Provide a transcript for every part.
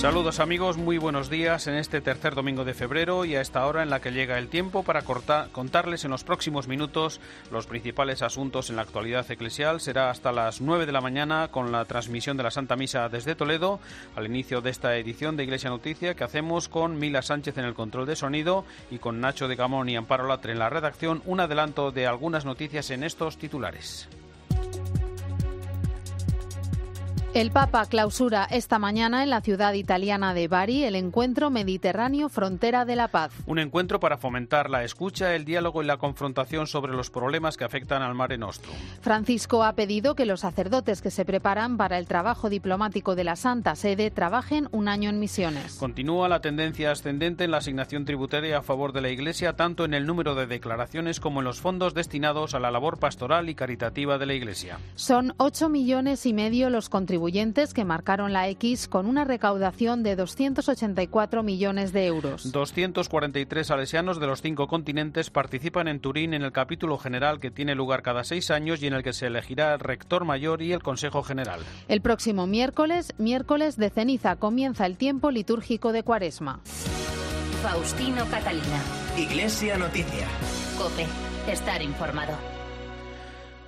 Saludos amigos, muy buenos días en este tercer domingo de febrero y a esta hora en la que llega el tiempo para contarles en los próximos minutos los principales asuntos en la actualidad eclesial. Será hasta las 9 de la mañana con la transmisión de la Santa Misa desde Toledo al inicio de esta edición de Iglesia Noticia que hacemos con Mila Sánchez en el control de sonido y con Nacho de Gamón y Amparo Latre en la redacción. Un adelanto de algunas noticias en estos titulares. El Papa clausura esta mañana en la ciudad italiana de Bari el encuentro Mediterráneo Frontera de la Paz. Un encuentro para fomentar la escucha, el diálogo y la confrontación sobre los problemas que afectan al Mare Nostrum. Francisco ha pedido que los sacerdotes que se preparan para el trabajo diplomático de la Santa Sede trabajen un año en misiones. Continúa la tendencia ascendente en la asignación tributaria a favor de la Iglesia, tanto en el número de declaraciones como en los fondos destinados a la labor pastoral y caritativa de la Iglesia. Son ocho millones y medio los contribuyentes contribuyentes que marcaron la X con una recaudación de 284 millones de euros. 243 salesianos de los cinco continentes participan en Turín en el capítulo general que tiene lugar cada seis años y en el que se elegirá el rector mayor y el Consejo General. El próximo miércoles, miércoles de ceniza, comienza el tiempo litúrgico de Cuaresma. Faustino Catalina. Iglesia Noticia. Cope. Estar informado.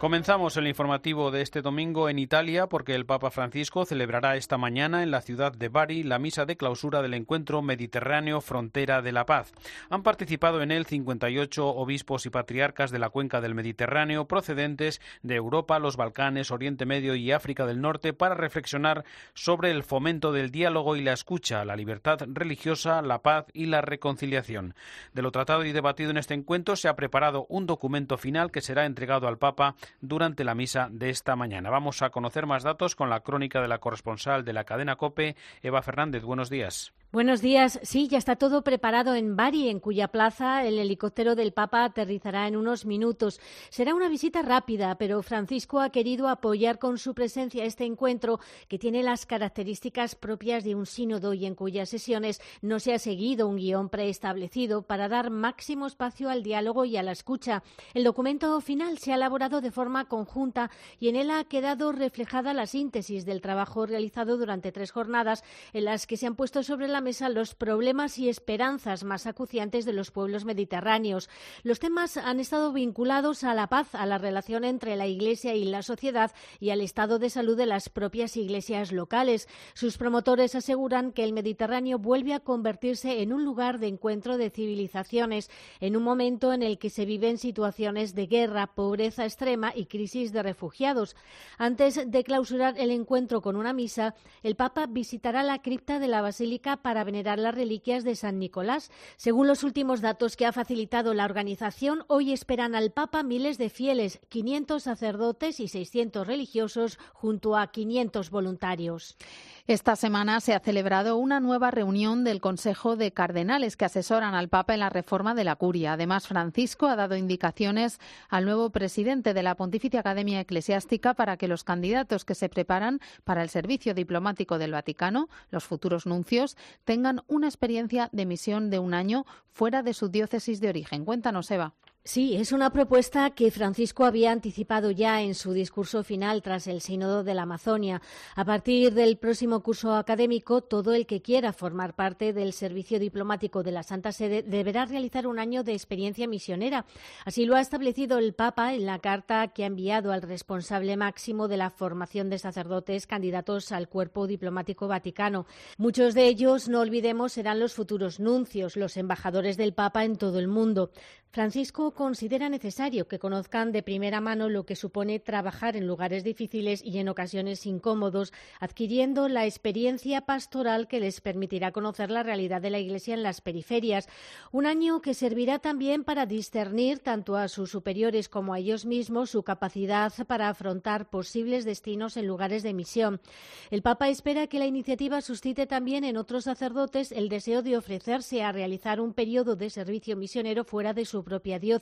Comenzamos el informativo de este domingo en Italia porque el Papa Francisco celebrará esta mañana en la ciudad de Bari la misa de clausura del encuentro Mediterráneo Frontera de la Paz. Han participado en él 58 obispos y patriarcas de la cuenca del Mediterráneo procedentes de Europa, los Balcanes, Oriente Medio y África del Norte para reflexionar sobre el fomento del diálogo y la escucha, la libertad religiosa, la paz y la reconciliación. De lo tratado y debatido en este encuentro se ha preparado un documento final que será entregado al Papa durante la misa de esta mañana. Vamos a conocer más datos con la crónica de la corresponsal de la cadena COPE, Eva Fernández. Buenos días. Buenos días. Sí, ya está todo preparado en Bari, en cuya plaza el helicóptero del Papa aterrizará en unos minutos. Será una visita rápida, pero Francisco ha querido apoyar con su presencia este encuentro que tiene las características propias de un sínodo y en cuyas sesiones no se ha seguido un guion preestablecido para dar máximo espacio al diálogo y a la escucha. El documento final se ha elaborado de forma conjunta y en él ha quedado reflejada la síntesis del trabajo realizado durante tres jornadas en las que se han puesto sobre la mesa los problemas y esperanzas más acuciantes de los pueblos mediterráneos. Los temas han estado vinculados a la paz, a la relación entre la Iglesia y la sociedad y al estado de salud de las propias iglesias locales. Sus promotores aseguran que el Mediterráneo vuelve a convertirse en un lugar de encuentro de civilizaciones, en un momento en el que se viven situaciones de guerra, pobreza extrema y crisis de refugiados. Antes de clausurar el encuentro con una misa, el Papa visitará la cripta de la Basílica para para venerar las reliquias de San Nicolás. Según los últimos datos que ha facilitado la organización, hoy esperan al Papa miles de fieles, 500 sacerdotes y 600 religiosos, junto a 500 voluntarios. Esta semana se ha celebrado una nueva reunión del Consejo de Cardenales que asesoran al Papa en la reforma de la curia. Además, Francisco ha dado indicaciones al nuevo presidente de la Pontificia Academia Eclesiástica para que los candidatos que se preparan para el servicio diplomático del Vaticano, los futuros nuncios, tengan una experiencia de misión de un año fuera de su diócesis de origen. Cuéntanos, Eva. Sí, es una propuesta que Francisco había anticipado ya en su discurso final tras el Sínodo de la Amazonia. A partir del próximo curso académico, todo el que quiera formar parte del servicio diplomático de la Santa Sede deberá realizar un año de experiencia misionera. Así lo ha establecido el Papa en la carta que ha enviado al responsable máximo de la formación de sacerdotes candidatos al cuerpo diplomático vaticano. Muchos de ellos, no olvidemos, serán los futuros nuncios, los embajadores del Papa en todo el mundo. Francisco considera necesario que conozcan de primera mano lo que supone trabajar en lugares difíciles y en ocasiones incómodos, adquiriendo la experiencia pastoral que les permitirá conocer la realidad de la Iglesia en las periferias. Un año que servirá también para discernir tanto a sus superiores como a ellos mismos su capacidad para afrontar posibles destinos en lugares de misión. El Papa espera que la iniciativa suscite también en otros sacerdotes el deseo de ofrecerse a realizar un periodo de servicio misionero fuera de su propia diócesis.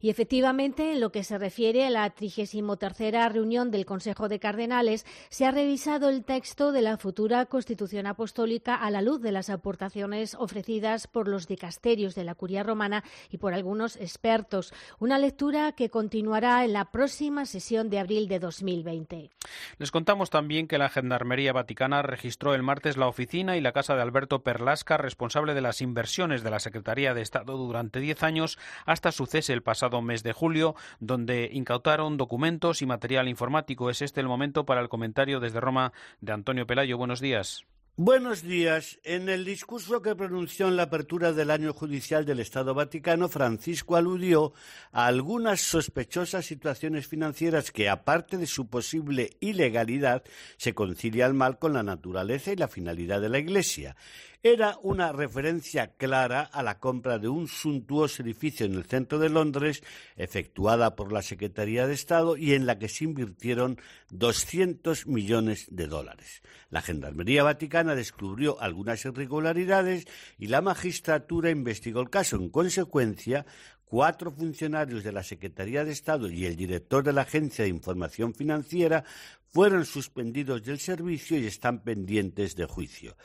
Y efectivamente, en lo que se refiere a la 33 reunión del Consejo de Cardenales, se ha revisado el texto de la futura Constitución Apostólica a la luz de las aportaciones ofrecidas por los dicasterios de la Curia Romana y por algunos expertos. Una lectura que continuará en la próxima sesión de abril de 2020. Les contamos también que la Gendarmería Vaticana registró el martes la oficina y la casa de Alberto Perlasca, responsable de las inversiones de la Secretaría de Estado durante diez años hasta su cese el pasado mes de julio, donde incautaron documentos y material informático. Es este el momento para el comentario desde Roma de Antonio Pelayo. Buenos días. Buenos días. En el discurso que pronunció en la apertura del año judicial del Estado Vaticano, Francisco aludió a algunas sospechosas situaciones financieras que, aparte de su posible ilegalidad, se concilian mal con la naturaleza y la finalidad de la Iglesia era una referencia clara a la compra de un suntuoso edificio en el centro de Londres, efectuada por la Secretaría de Estado y en la que se invirtieron 200 millones de dólares. La Gendarmería Vaticana descubrió algunas irregularidades y la magistratura investigó el caso. En consecuencia, cuatro funcionarios de la Secretaría de Estado y el director de la Agencia de Información Financiera fueron suspendidos del servicio y están pendientes de juicio.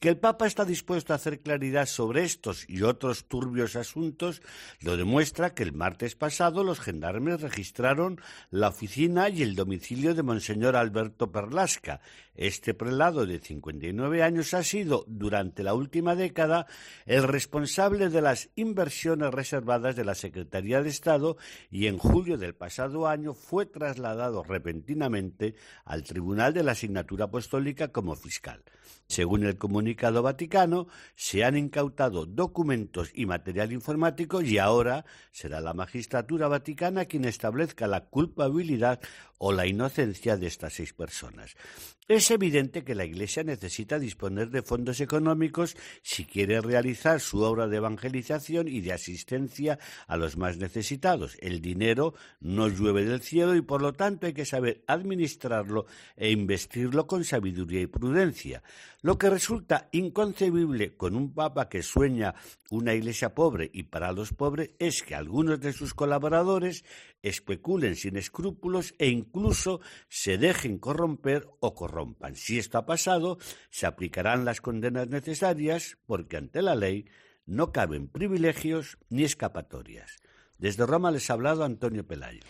Que el Papa está dispuesto a hacer claridad sobre estos y otros turbios asuntos lo demuestra que el martes pasado los gendarmes registraron la oficina y el domicilio de Monseñor Alberto Perlasca. Este prelado de 59 años ha sido, durante la última década, el responsable de las inversiones reservadas de la Secretaría de Estado y en julio del pasado año fue trasladado repentinamente al Tribunal de la Asignatura Apostólica como fiscal. Según el comunicado vaticano, se han incautado documentos y material informático y ahora será la magistratura vaticana quien establezca la culpabilidad o la inocencia de estas seis personas. Es evidente que la Iglesia necesita disponer de fondos económicos si quiere realizar su obra de evangelización y de asistencia a los más necesitados. El dinero no llueve del cielo y por lo tanto hay que saber administrarlo e investirlo con sabiduría y prudencia. Lo que resulta inconcebible con un papa que sueña una iglesia pobre y para los pobres es que algunos de sus colaboradores especulen sin escrúpulos e incluso se dejen corromper o corrompan. Si esto ha pasado, se aplicarán las condenas necesarias porque ante la ley no caben privilegios ni escapatorias. Desde Roma les ha hablado Antonio Pelayo.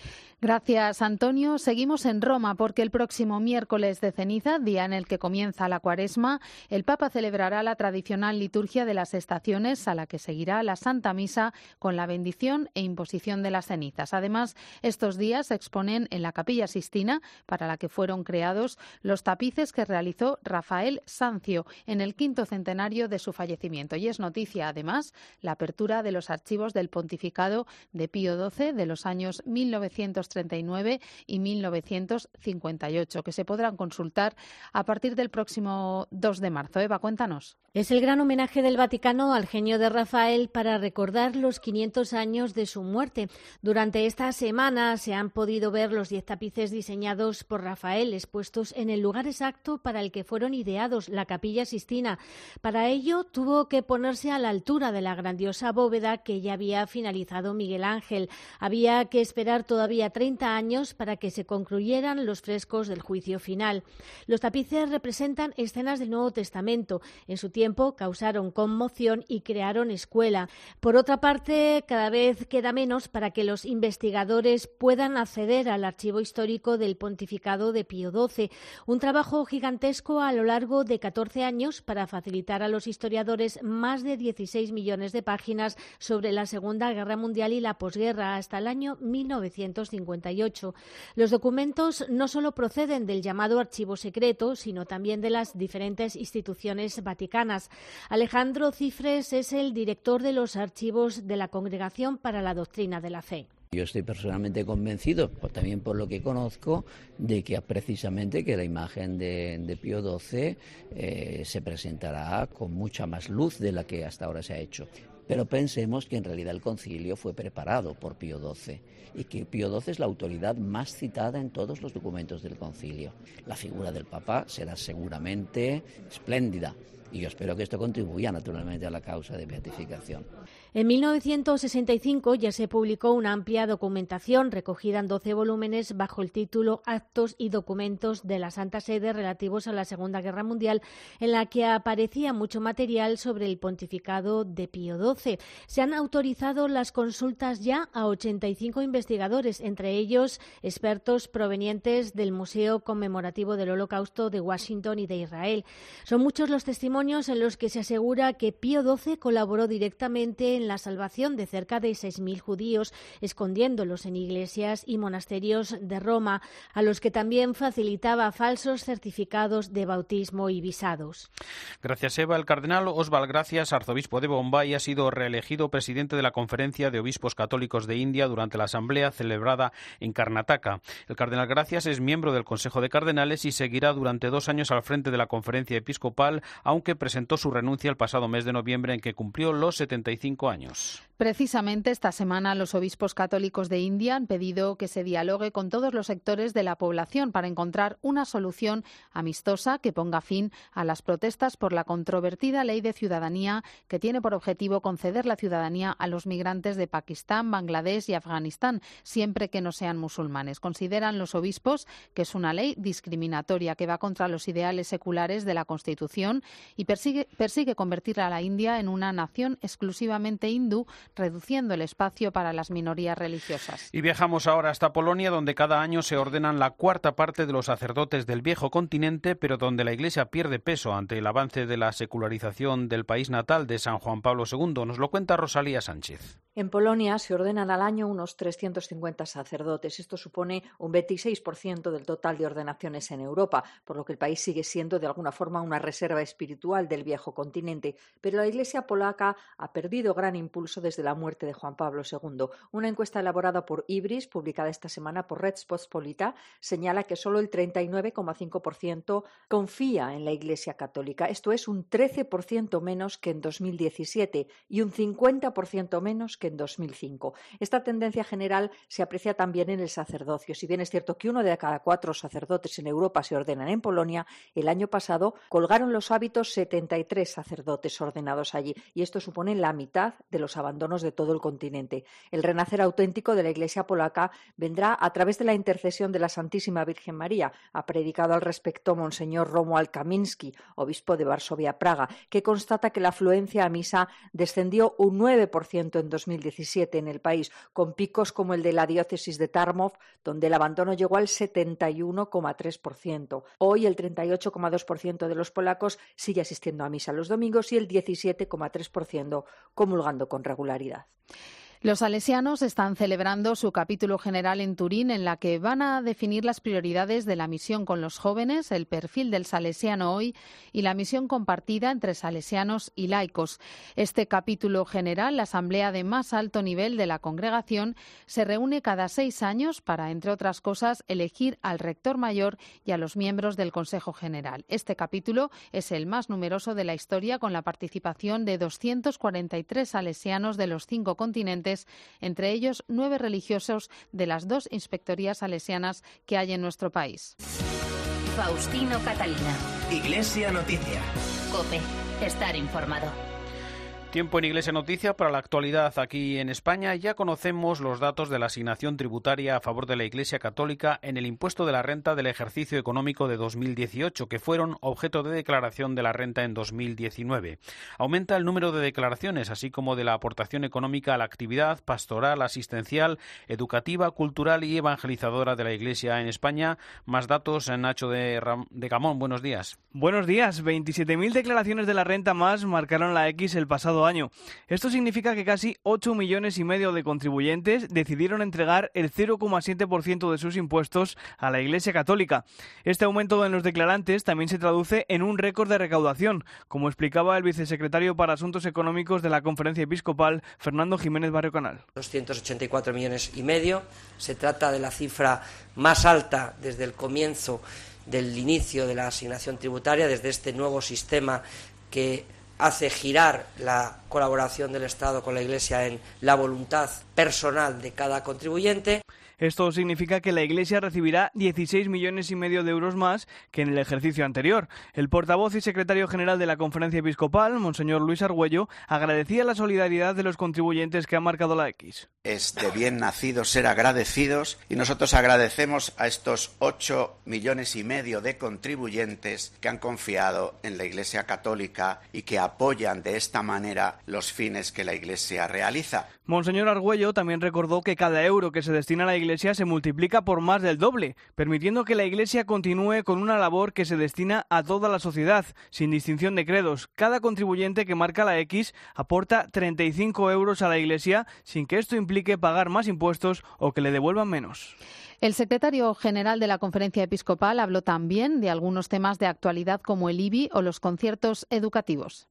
Gracias, Antonio. Seguimos en Roma porque el próximo miércoles de ceniza, día en el que comienza la cuaresma, el Papa celebrará la tradicional liturgia de las estaciones a la que seguirá la Santa Misa con la bendición e imposición de las cenizas. Además, estos días se exponen en la Capilla Sistina, para la que fueron creados los tapices que realizó Rafael Sancio en el quinto centenario de su fallecimiento. Y es noticia, además, la apertura de los archivos del pontificado de Pío XII de los años 1900 1939 y 1958, que se podrán consultar a partir del próximo 2 de marzo. Eva, cuéntanos. Es el gran homenaje del Vaticano al genio de Rafael para recordar los 500 años de su muerte. Durante esta semana se han podido ver los 10 tapices diseñados por Rafael expuestos en el lugar exacto para el que fueron ideados, la Capilla Sistina. Para ello tuvo que ponerse a la altura de la grandiosa bóveda que ya había finalizado Miguel Ángel. Había que esperar todavía 30 años para que se concluyeran los frescos del juicio final. Los tapices representan escenas del Nuevo Testamento. En su tiempo causaron conmoción y crearon escuela. Por otra parte, cada vez queda menos para que los investigadores puedan acceder al archivo histórico del pontificado de Pío XII. Un trabajo gigantesco a lo largo de 14 años para facilitar a los historiadores más de 16 millones de páginas sobre la Segunda Guerra Mundial y la posguerra hasta el año 1950. Los documentos no solo proceden del llamado archivo secreto, sino también de las diferentes instituciones vaticanas. Alejandro Cifres es el director de los archivos de la Congregación para la Doctrina de la Fe. Yo estoy personalmente convencido, también por lo que conozco, de que precisamente que la imagen de, Pío XII eh, se presentará con mucha más luz de la que hasta ahora se ha hecho. Pero pensemos que en realidad el concilio fue preparado por Pío XII y que Pío XII es la autoridad más citada en todos los documentos del concilio. La figura del Papa será seguramente espléndida y yo espero que esto contribuya naturalmente a la causa de beatificación. En 1965 ya se publicó una amplia documentación recogida en 12 volúmenes bajo el título Actos y documentos de la Santa Sede relativos a la Segunda Guerra Mundial, en la que aparecía mucho material sobre el pontificado de Pío XII. Se han autorizado las consultas ya a 85 investigadores, entre ellos expertos provenientes del Museo Conmemorativo del Holocausto de Washington y de Israel. Son muchos los testimonios en los que se asegura que Pío XII colaboró directamente en la salvación de cerca de 6.000 judíos, escondiéndolos en iglesias y monasterios de Roma, a los que también facilitaba falsos certificados de bautismo y visados. Gracias, Eva. El cardenal Osval Gracias, arzobispo de Bombay, ha sido reelegido presidente de la Conferencia de Obispos Católicos de India durante la asamblea celebrada en Karnataka. El cardenal Gracias es miembro del Consejo de Cardenales y seguirá durante dos años al frente de la conferencia episcopal, aunque presentó su renuncia el pasado mes de noviembre en que cumplió los 75 años. Precisamente esta semana los obispos católicos de India han pedido que se dialogue con todos los sectores de la población para encontrar una solución amistosa que ponga fin a las protestas por la controvertida ley de ciudadanía que tiene por objetivo conceder la ciudadanía a los migrantes de Pakistán, Bangladesh y Afganistán, siempre que no sean musulmanes. Consideran los obispos que es una ley discriminatoria que va contra los ideales seculares de la Constitución y persigue, persigue convertir a la India en una nación exclusivamente hindú reduciendo el espacio para las minorías religiosas. Y viajamos ahora hasta Polonia, donde cada año se ordenan la cuarta parte de los sacerdotes del viejo continente, pero donde la Iglesia pierde peso ante el avance de la secularización del país natal de San Juan Pablo II. Nos lo cuenta Rosalía Sánchez. En Polonia se ordenan al año unos 350 sacerdotes. Esto supone un 26% del total de ordenaciones en Europa, por lo que el país sigue siendo de alguna forma una reserva espiritual del viejo continente. Pero la Iglesia polaca ha perdido gran impulso desde la muerte de Juan Pablo II. Una encuesta elaborada por Ibris, publicada esta semana por Red Polita, señala que solo el 39,5% confía en la Iglesia católica. Esto es un 13% menos que en 2017 y un 50% menos que en 2005. Esta tendencia general se aprecia también en el sacerdocio. Si bien es cierto que uno de cada cuatro sacerdotes en Europa se ordenan en Polonia, el año pasado colgaron los hábitos 73 sacerdotes ordenados allí y esto supone la mitad de los abandonos de todo el continente. El renacer auténtico de la Iglesia polaca vendrá a través de la intercesión de la Santísima Virgen María, ha predicado al respecto Monseñor Romuald Kaminski, obispo de Varsovia, Praga, que constata que la afluencia a misa descendió un 9% en 2000 2017 en el país, con picos como el de la diócesis de Tarmov, donde el abandono llegó al 71,3%. Hoy el 38,2% de los polacos sigue asistiendo a misa los domingos y el 17,3% con regularidad. Los salesianos están celebrando su capítulo general en Turín, en la que van a definir las prioridades de la misión con los jóvenes, el perfil del salesiano hoy y la misión compartida entre salesianos y laicos. Este capítulo general, la asamblea de más alto nivel de la congregación, se reúne cada seis años para, entre otras cosas, elegir al rector mayor y a los miembros del Consejo General. Este capítulo es el más numeroso de la historia, con la participación de 243 salesianos de los cinco continentes entre ellos nueve religiosos de las dos inspectorías salesianas que hay en nuestro país. Faustino Catalina. Iglesia Noticia. Cope. Estar informado. Tiempo en Iglesia Noticia para la actualidad aquí en España. Ya conocemos los datos de la asignación tributaria a favor de la Iglesia Católica en el impuesto de la renta del ejercicio económico de 2018, que fueron objeto de declaración de la renta en 2019. Aumenta el número de declaraciones, así como de la aportación económica a la actividad pastoral, asistencial, educativa, cultural y evangelizadora de la Iglesia en España. Más datos, en Nacho de, de Gamón. Buenos días. Buenos días. 27.000 declaraciones de la renta más marcaron la X el pasado año. Esto significa que casi 8 millones y medio de contribuyentes decidieron entregar el 0,7% de sus impuestos a la Iglesia Católica. Este aumento en los declarantes también se traduce en un récord de recaudación, como explicaba el vicesecretario para Asuntos Económicos de la Conferencia Episcopal, Fernando Jiménez Barrio Canal. 284 millones y medio. Se trata de la cifra más alta desde el comienzo del inicio de la asignación tributaria, desde este nuevo sistema que hace girar la colaboración del Estado con la Iglesia en la voluntad personal de cada contribuyente. Esto significa que la Iglesia recibirá 16 millones y medio de euros más que en el ejercicio anterior. El portavoz y secretario general de la Conferencia Episcopal, Monseñor Luis Argüello, agradecía la solidaridad de los contribuyentes que ha marcado la X. Es de bien nacidos ser agradecidos y nosotros agradecemos a estos 8 millones y medio de contribuyentes que han confiado en la Iglesia Católica y que apoyan de esta manera los fines que la Iglesia realiza. Monseñor Argüello también recordó que cada euro que se destina a la Iglesia se multiplica por más del doble, permitiendo que la Iglesia continúe con una labor que se destina a toda la sociedad, sin distinción de credos. Cada contribuyente que marca la X aporta 35 euros a la Iglesia sin que esto implique pagar más impuestos o que le devuelvan menos. El secretario general de la Conferencia Episcopal habló también de algunos temas de actualidad como el IBI o los conciertos educativos.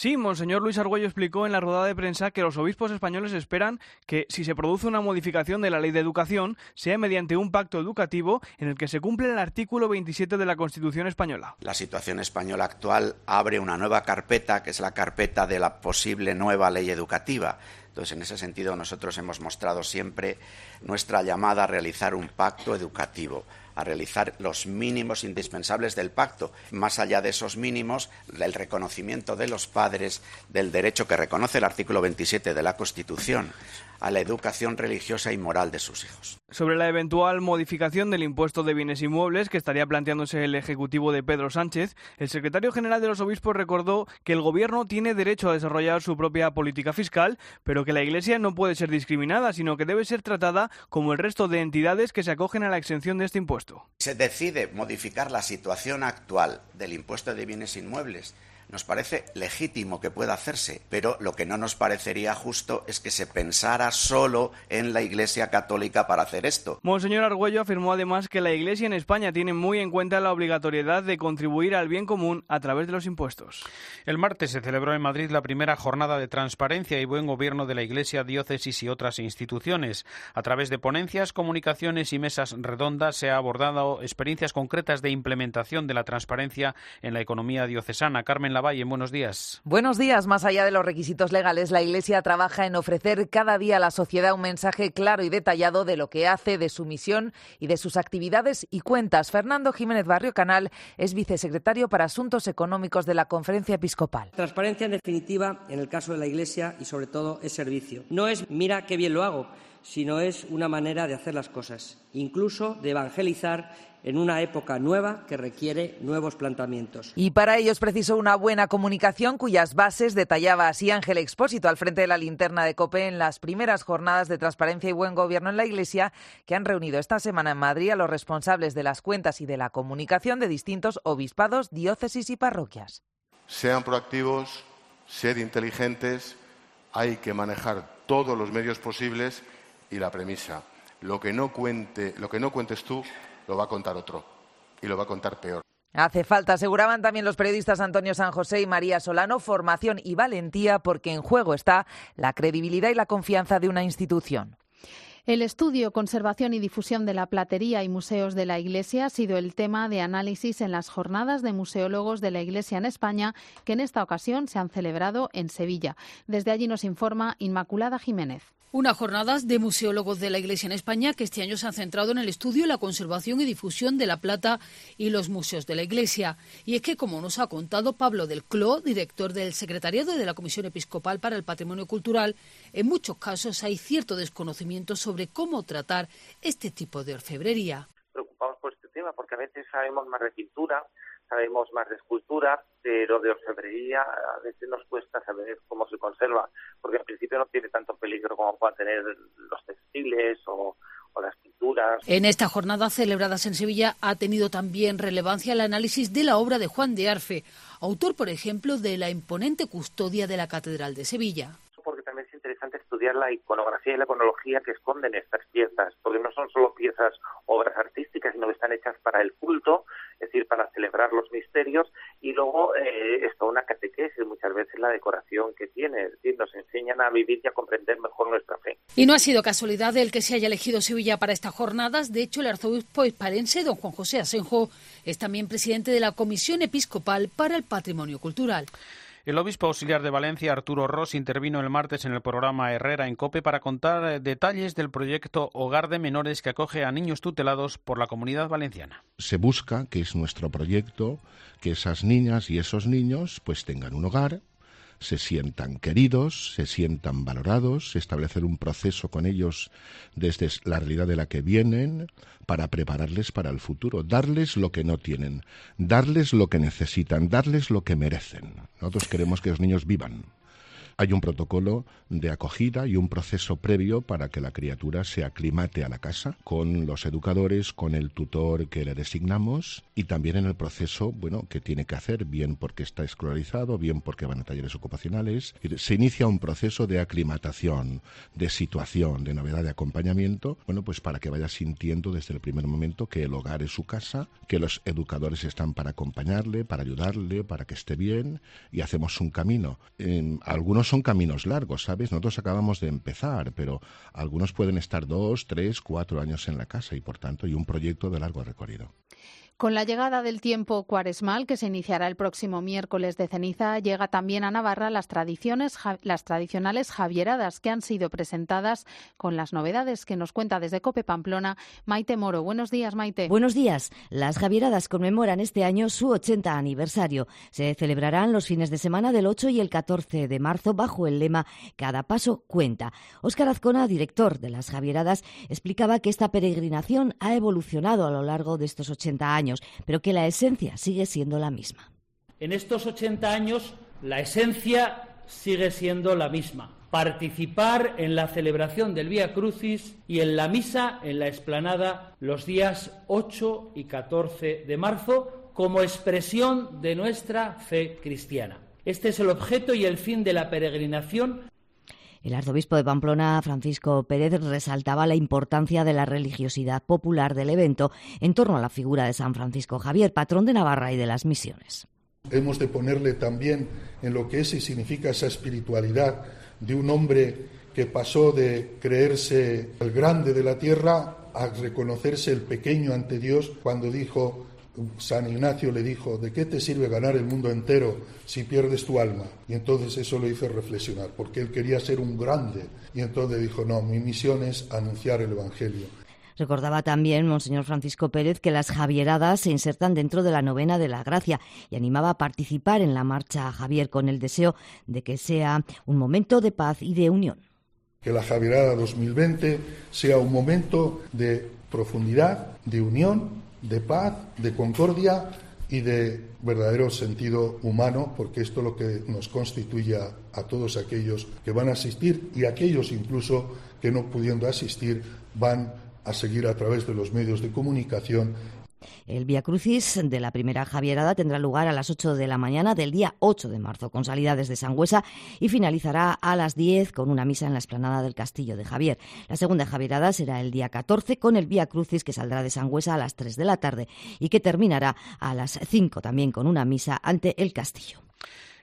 Sí, Monseñor Luis Argüello explicó en la rueda de prensa que los obispos españoles esperan que, si se produce una modificación de la ley de educación, sea mediante un pacto educativo en el que se cumple el artículo 27 de la Constitución española. La situación española actual abre una nueva carpeta, que es la carpeta de la posible nueva ley educativa. Entonces, en ese sentido, nosotros hemos mostrado siempre nuestra llamada a realizar un pacto educativo a realizar los mínimos indispensables del pacto. Más allá de esos mínimos, el reconocimiento de los padres del derecho que reconoce el artículo 27 de la Constitución a la educación religiosa y moral de sus hijos. Sobre la eventual modificación del impuesto de bienes inmuebles que estaría planteándose el Ejecutivo de Pedro Sánchez, el secretario general de los obispos recordó que el Gobierno tiene derecho a desarrollar su propia política fiscal, pero que la Iglesia no puede ser discriminada, sino que debe ser tratada como el resto de entidades que se acogen a la exención de este impuesto. Se decide modificar la situación actual del impuesto de bienes inmuebles nos parece legítimo que pueda hacerse, pero lo que no nos parecería justo es que se pensara solo en la Iglesia Católica para hacer esto. Monseñor Argüello afirmó además que la Iglesia en España tiene muy en cuenta la obligatoriedad de contribuir al bien común a través de los impuestos. El martes se celebró en Madrid la primera jornada de transparencia y buen gobierno de la Iglesia, diócesis y otras instituciones. A través de ponencias, comunicaciones y mesas redondas se ha abordado experiencias concretas de implementación de la transparencia en la economía diocesana. Carmen Valle, buenos días. Buenos días. Más allá de los requisitos legales, la Iglesia trabaja en ofrecer cada día a la sociedad un mensaje claro y detallado de lo que hace, de su misión y de sus actividades y cuentas. Fernando Jiménez Barrio Canal es vicesecretario para Asuntos Económicos de la Conferencia Episcopal. Transparencia, en definitiva, en el caso de la Iglesia y sobre todo es servicio. No es mira qué bien lo hago, sino es una manera de hacer las cosas, incluso de evangelizar en una época nueva que requiere nuevos planteamientos. Y para ello es preciso una buena comunicación cuyas bases detallaba así Ángel Expósito al frente de la linterna de COPE en las primeras jornadas de transparencia y buen gobierno en la Iglesia que han reunido esta semana en Madrid a los responsables de las cuentas y de la comunicación de distintos obispados, diócesis y parroquias. Sean proactivos, sed inteligentes, hay que manejar todos los medios posibles y la premisa, lo que no cuente, lo que no cuentes tú lo va a contar otro y lo va a contar peor. Hace falta, aseguraban también los periodistas Antonio San José y María Solano, formación y valentía porque en juego está la credibilidad y la confianza de una institución. El estudio, conservación y difusión de la platería y museos de la Iglesia ha sido el tema de análisis en las jornadas de museólogos de la Iglesia en España, que en esta ocasión se han celebrado en Sevilla. Desde allí nos informa Inmaculada Jiménez. Una jornada de museólogos de la Iglesia en España que este año se han centrado en el estudio, la conservación y difusión de la plata y los museos de la Iglesia. Y es que, como nos ha contado Pablo del Cló, director del Secretariado de la Comisión Episcopal para el Patrimonio Cultural, en muchos casos hay cierto desconocimiento sobre cómo tratar este tipo de orfebrería. Preocupamos por este tema porque a veces sabemos más de pintura, sabemos más de escultura, pero de orfebrería a veces nos cuesta saber cómo se conserva, porque en principio no tiene tanto peligro como puedan tener los textiles o, las pinturas. En esta jornada celebradas en Sevilla ha tenido también relevancia el análisis de la obra de Juan de Arfe, autor, por ejemplo, de la imponente custodia de la Catedral de Sevilla porque también es interesante estudiar la iconografía y la iconología que esconden estas piezas, porque no son solo piezas, obras artísticas, sino que están hechas para el culto, es decir, para celebrar los misterios, y luego eh, una catequesis, muchas veces la decoración que tiene, es decir, nos enseñan a vivir y a comprender mejor nuestra fe. Y no ha sido casualidad el que se haya elegido Sevilla para estas jornadas, de hecho el arzobispo hispalense, don Juan José Asenjo, es también presidente de la Comisión Episcopal para el Patrimonio Cultural. El obispo auxiliar de Valencia, Arturo Ross, intervino el martes en el programa Herrera en COPE para contar eh, detalles del proyecto Hogar de Menores que acoge a niños tutelados por la comunidad valenciana. Se busca, que es nuestro proyecto, que esas niñas y esos niños pues tengan un hogar, se sientan queridos, se sientan valorados, establecer un proceso con ellos desde la realidad de la que vienen para prepararles para el futuro, darles lo que no tienen, darles lo que necesitan, darles lo que merecen. Nosotros queremos que los niños vivan hay un protocolo de acogida y un proceso previo para que la criatura se aclimate a la casa con los educadores, con el tutor que le designamos y también en el proceso, bueno, que tiene que hacer, bien porque está escolarizado, bien porque van a talleres ocupacionales. Se inicia un proceso de aclimatación, de situación, de novedad, de acompañamiento, bueno, pues para que vaya sintiendo desde el primer momento que el hogar es su casa, que los educadores están para acompañarle, para ayudarle, para que esté bien y hacemos un camino. En algunos son caminos largos, ¿sabes? Nosotros acabamos de empezar, pero algunos pueden estar dos, tres, cuatro años en la casa y, por tanto, hay un proyecto de largo recorrido. Con la llegada del tiempo cuaresmal, que se iniciará el próximo miércoles de ceniza, llega también a Navarra las, tradiciones, las tradicionales Javieradas, que han sido presentadas con las novedades que nos cuenta desde Cope Pamplona Maite Moro. Buenos días, Maite. Buenos días. Las Javieradas conmemoran este año su 80 aniversario. Se celebrarán los fines de semana del 8 y el 14 de marzo bajo el lema Cada paso cuenta. Óscar Azcona, director de las Javieradas, explicaba que esta peregrinación ha evolucionado a lo largo de estos 80 años pero que la esencia sigue siendo la misma. En estos 80 años, la esencia sigue siendo la misma. Participar en la celebración del Vía Crucis y en la misa en la explanada los días 8 y 14 de marzo como expresión de nuestra fe cristiana. Este es el objeto y el fin de la peregrinación el arzobispo de Pamplona, Francisco Pérez, resaltaba la importancia de la religiosidad popular del evento en torno a la figura de San Francisco Javier, patrón de Navarra y de las misiones. Hemos de ponerle también en lo que es y significa esa espiritualidad de un hombre que pasó de creerse el grande de la tierra a reconocerse el pequeño ante Dios cuando dijo San Ignacio le dijo, ¿de qué te sirve ganar el mundo entero si pierdes tu alma? Y entonces eso lo hizo reflexionar, porque él quería ser un grande. Y entonces dijo, no, mi misión es anunciar el Evangelio. Recordaba también Monseñor Francisco Pérez que las Javieradas se insertan dentro de la novena de la gracia y animaba a participar en la marcha a Javier con el deseo de que sea un momento de paz y de unión. Que la Javierada 2020 sea un momento de profundidad, de unión de paz, de concordia y de verdadero sentido humano, porque esto es lo que nos constituye a, todos aquellos que van a asistir y aquellos incluso que no pudiendo asistir van a seguir a través de los medios de comunicación el Via Crucis de la primera Javierada tendrá lugar a las 8 de la mañana del día 8 de marzo, con salida desde Sangüesa y finalizará a las 10 con una misa en la explanada del Castillo de Javier. La segunda Javierada será el día 14 con el Via Crucis que saldrá de Sangüesa a las 3 de la tarde y que terminará a las 5 también con una misa ante el Castillo.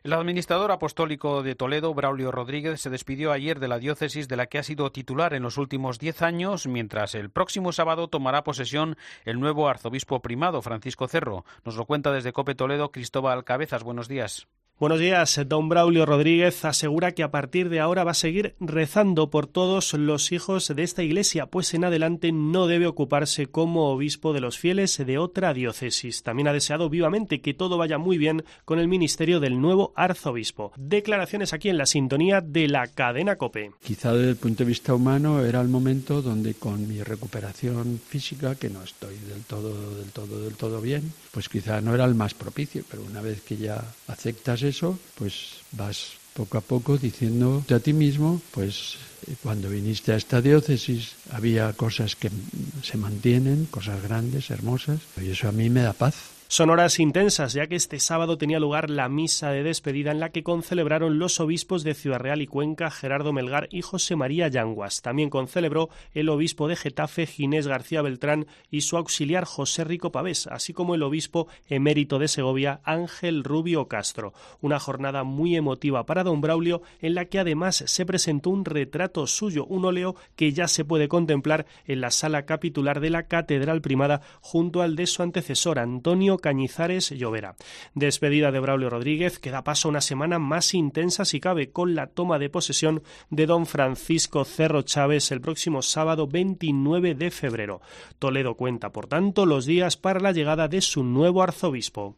El administrador apostólico de Toledo, Braulio Rodríguez, se despidió ayer de la diócesis de la que ha sido titular en los últimos diez años, mientras el próximo sábado tomará posesión el nuevo arzobispo primado, Francisco Cerro. Nos lo cuenta desde Cope Toledo Cristóbal Cabezas. Buenos días. Buenos días. Don Braulio Rodríguez asegura que a partir de ahora va a seguir rezando por todos los hijos de esta iglesia, pues en adelante no debe ocuparse como obispo de los fieles de otra diócesis. También ha deseado vivamente que todo vaya muy bien con el ministerio del nuevo arzobispo. Declaraciones aquí en la sintonía de la cadena COPE. Quizá desde el punto de vista humano era el momento donde con mi recuperación física, que no estoy del todo, del todo, del todo bien, pues quizá no era el más propicio, pero una vez que ya aceptas eso, pues vas poco a poco diciendo a ti mismo, pues eh, cuando viniste a esta diócesis había cosas que se mantienen, cosas grandes, hermosas, y eso a mí me da paz. Son horas intensas, ya que este sábado tenía lugar la misa de despedida en la que concelebraron los obispos de Ciudad Real y Cuenca, Gerardo Melgar y José María Yanguas. También concelebró el obispo de Getafe, Ginés García Beltrán, y su auxiliar José Rico Pavés, así como el obispo emérito de Segovia, Ángel Rubio Castro. Una jornada muy emotiva para don Braulio, en la que además se presentó un retrato suyo, un óleo que ya se puede contemplar en la sala capitular de la Catedral Primada junto al de su antecesor, Antonio Cañizares, Llovera. Despedida de Braulio Rodríguez, que da paso a una semana más intensa si cabe, con la toma de posesión de don Francisco Cerro Chávez el próximo sábado 29 de febrero. Toledo cuenta, por tanto, los días para la llegada de su nuevo arzobispo.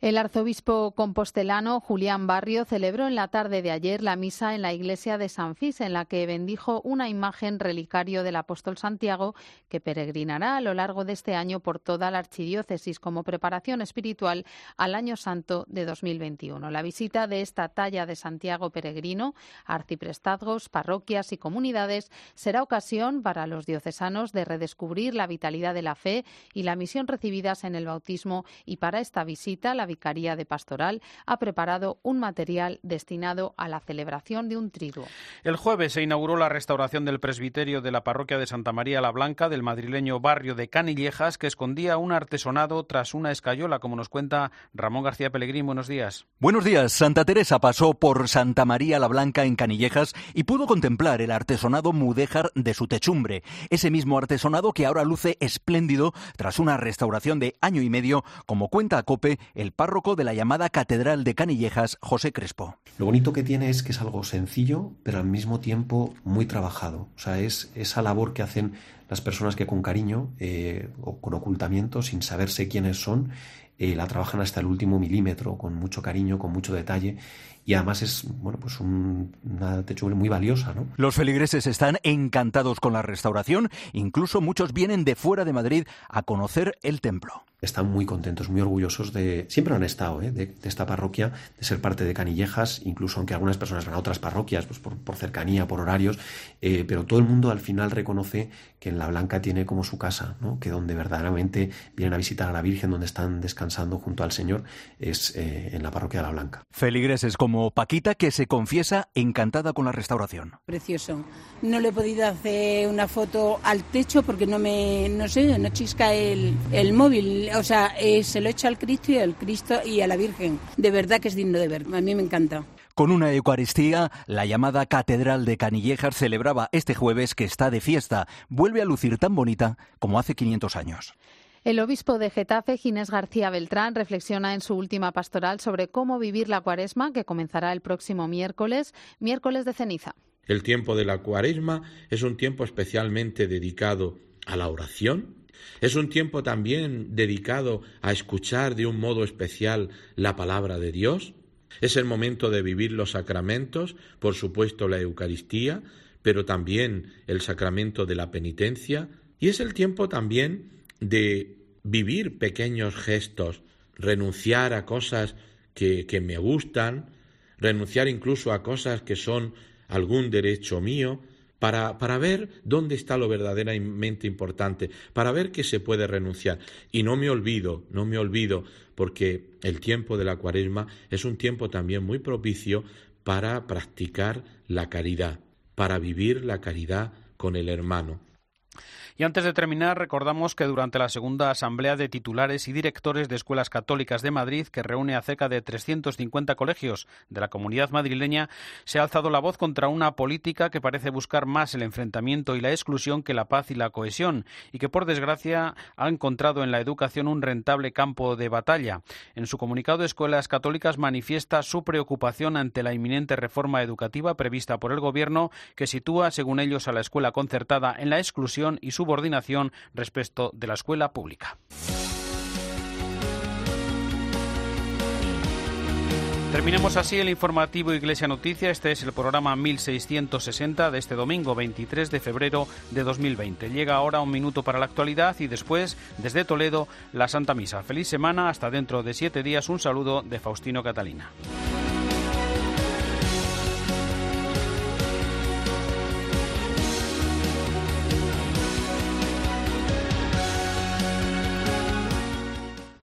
El arzobispo compostelano Julián Barrio celebró en la tarde de ayer la misa en la iglesia de San Fis, en la que bendijo una imagen relicario del apóstol Santiago que peregrinará a lo largo de este año por toda la archidiócesis como preparación espiritual al Año Santo de 2021. La visita de esta talla de Santiago peregrino a arciprestazgos, parroquias y comunidades será ocasión para los diocesanos de redescubrir la vitalidad de la fe y la misión recibidas en el bautismo y para esta visita la Vicaría de Pastoral ha preparado un material destinado a la celebración de un triduo. El jueves se inauguró la restauración del presbiterio de la parroquia de Santa María la Blanca del madrileño barrio de Canillejas, que escondía un artesonado tras una escayola, como nos cuenta Ramón García Pellegrín. Buenos días. Buenos días. Santa Teresa pasó por Santa María la Blanca en Canillejas y pudo contemplar el artesonado mudéjar de su techumbre. Ese mismo artesonado que ahora luce espléndido tras una restauración de año y medio, como cuenta a Cope el párroco de la llamada Catedral de Canillejas, José Crespo. Lo bonito que tiene es que es algo sencillo, pero al mismo tiempo muy trabajado. O sea, es esa labor que hacen las personas que con cariño eh, o con ocultamiento, sin saberse quiénes son, eh, la trabajan hasta el último milímetro, con mucho cariño, con mucho detalle y además es bueno pues una techumbre muy valiosa. ¿no? Los feligreses están encantados con la restauración, incluso muchos vienen de fuera de Madrid a conocer el templo están muy contentos, muy orgullosos de, siempre han estado, ¿eh? de, esta parroquia, de ser parte de Canillejas, incluso aunque algunas personas van a otras parroquias, pues por, cercanía, por horarios, eh, pero todo el mundo al final reconoce que en La Blanca tiene como su casa, ¿no? que donde verdaderamente vienen a visitar a la Virgen, donde están descansando junto al Señor, es eh, en la parroquia de La Blanca. Feligreses como Paquita, que se confiesa encantada con la restauración. Precioso. No le he podido hacer una foto al techo porque no me, no sé, no chisca el, el móvil o sea, eh, se lo echa al Cristo y al Cristo y a la Virgen. De verdad que es digno de ver. A mí me encanta. Con una Eucaristía, la llamada Catedral de Canillejas celebraba este jueves que está de fiesta. Vuelve a lucir tan bonita como hace 500 años. El obispo de Getafe, Ginés García Beltrán, reflexiona en su última pastoral sobre cómo vivir la cuaresma, que comenzará el próximo miércoles, miércoles de ceniza. El tiempo de la cuaresma es un tiempo especialmente dedicado a la oración, es un tiempo también dedicado a escuchar de un modo especial la palabra de Dios. Es el momento de vivir los sacramentos, por supuesto la Eucaristía, pero también el sacramento de la penitencia. Y es el tiempo también de vivir pequeños gestos, renunciar a cosas que, me gustan, renunciar incluso a cosas que son algún derecho mío, para, para, ver dónde está lo verdaderamente importante, para ver qué se puede renunciar. Y no me olvido, no me olvido, porque el tiempo de la cuaresma es un tiempo también muy propicio para practicar la caridad, para vivir la caridad con el hermano. Y antes de terminar, recordamos que durante la segunda Asamblea de Titulares y Directores de Escuelas Católicas de Madrid, que reúne a cerca de 350 colegios de la comunidad madrileña, se ha alzado la voz contra una política que parece buscar más el enfrentamiento y la exclusión que la paz y la cohesión, y que por desgracia ha encontrado en la educación un rentable campo de batalla. En su comunicado, Escuelas Católicas manifiesta su preocupación ante la inminente reforma educativa prevista por el Gobierno, que sitúa, según ellos, a la escuela concertada en la exclusión y su subordinación respecto de la escuela pública. Terminemos así el informativo Iglesia Noticia. Este es el programa 1660 de este domingo 23 de febrero de 2020. Llega ahora un minuto para la actualidad y después, desde Toledo, la Santa Misa. Feliz semana. Hasta dentro de siete días. Un saludo de Faustino Catalina.